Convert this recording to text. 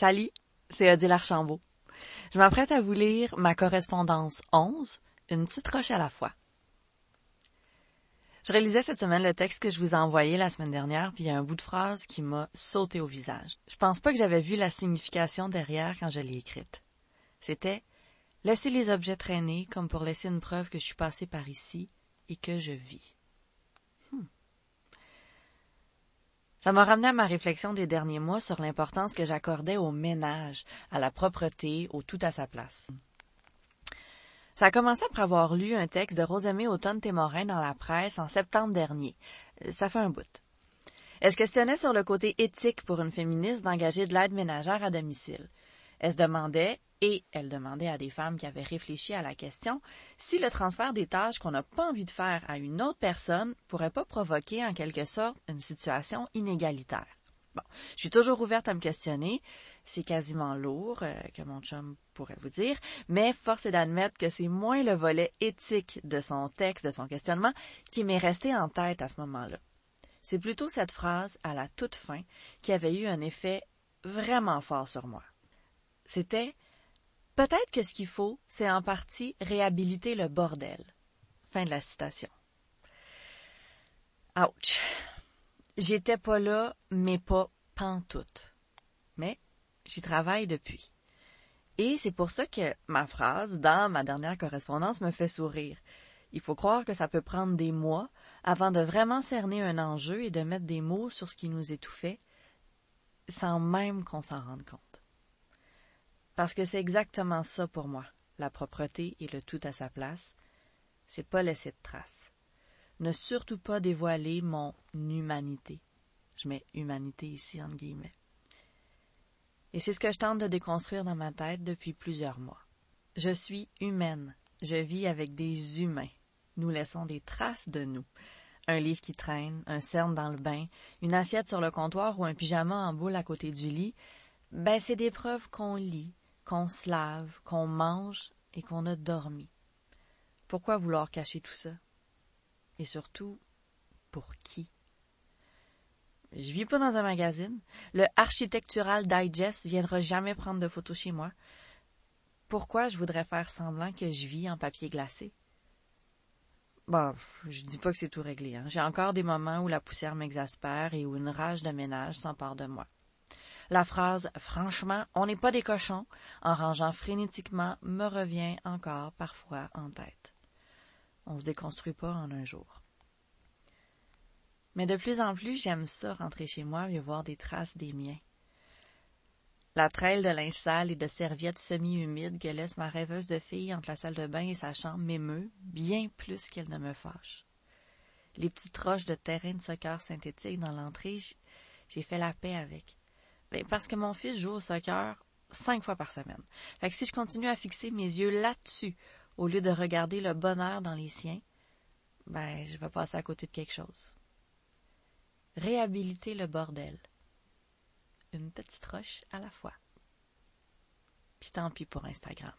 Salut, c'est Odile Archambault. Je m'apprête à vous lire ma correspondance 11, une petite roche à la fois. Je réalisais cette semaine le texte que je vous ai envoyé la semaine dernière, puis il y a un bout de phrase qui m'a sauté au visage. Je pense pas que j'avais vu la signification derrière quand je l'ai écrite. C'était laisser les objets traîner comme pour laisser une preuve que je suis passé par ici et que je vis. Ça m'a ramené à ma réflexion des derniers mois sur l'importance que j'accordais au ménage, à la propreté, au tout à sa place. Ça a commencé après avoir lu un texte de Rosamée Automne-Témorin dans la presse en septembre dernier. Ça fait un bout. Elle se questionnait sur le côté éthique pour une féministe d'engager de l'aide ménagère à domicile. Elle se demandait, et elle demandait à des femmes qui avaient réfléchi à la question, si le transfert des tâches qu'on n'a pas envie de faire à une autre personne pourrait pas provoquer en quelque sorte une situation inégalitaire. Bon, je suis toujours ouverte à me questionner. C'est quasiment lourd, euh, que mon chum pourrait vous dire, mais force est d'admettre que c'est moins le volet éthique de son texte, de son questionnement, qui m'est resté en tête à ce moment-là. C'est plutôt cette phrase à la toute fin qui avait eu un effet vraiment fort sur moi. C'était Peut-être que ce qu'il faut, c'est en partie réhabiliter le bordel. Fin de la citation. Ouch. J'étais pas là, mais pas pantoute. Mais j'y travaille depuis. Et c'est pour ça que ma phrase dans ma dernière correspondance me fait sourire. Il faut croire que ça peut prendre des mois avant de vraiment cerner un enjeu et de mettre des mots sur ce qui nous étouffait, sans même qu'on s'en rende compte. Parce que c'est exactement ça pour moi, la propreté et le tout à sa place. C'est pas laisser de traces. Ne surtout pas dévoiler mon humanité. Je mets humanité ici entre guillemets. Et c'est ce que je tente de déconstruire dans ma tête depuis plusieurs mois. Je suis humaine. Je vis avec des humains. Nous laissons des traces de nous. Un livre qui traîne, un cerne dans le bain, une assiette sur le comptoir ou un pyjama en boule à côté du lit. Ben, c'est des preuves qu'on lit, qu'on se lave, qu'on mange et qu'on a dormi. Pourquoi vouloir cacher tout ça? Et surtout, pour qui? Je vis pas dans un magazine. Le Architectural Digest viendra jamais prendre de photos chez moi. Pourquoi je voudrais faire semblant que je vis en papier glacé? Bon, je dis pas que c'est tout réglé. Hein. J'ai encore des moments où la poussière m'exaspère et où une rage de ménage s'empare de moi. La phrase Franchement, on n'est pas des cochons, en rangeant frénétiquement, me revient encore parfois en tête. On se déconstruit pas en un jour. Mais de plus en plus, j'aime ça rentrer chez moi et voir des traces des miens. La traîne de linge sale et de serviettes semi-humides que laisse ma rêveuse de fille entre la salle de bain et sa chambre m'émeut bien plus qu'elle ne me fâche. Les petites roches de terrain de soccer synthétique dans l'entrée, j'ai fait la paix avec. Ben, parce que mon fils joue au soccer cinq fois par semaine. Fait que si je continue à fixer mes yeux là-dessus, au lieu de regarder le bonheur dans les siens, ben, je vais passer à côté de quelque chose réhabiliter le bordel. Une petite roche à la fois. Puis tant pis pour Instagram.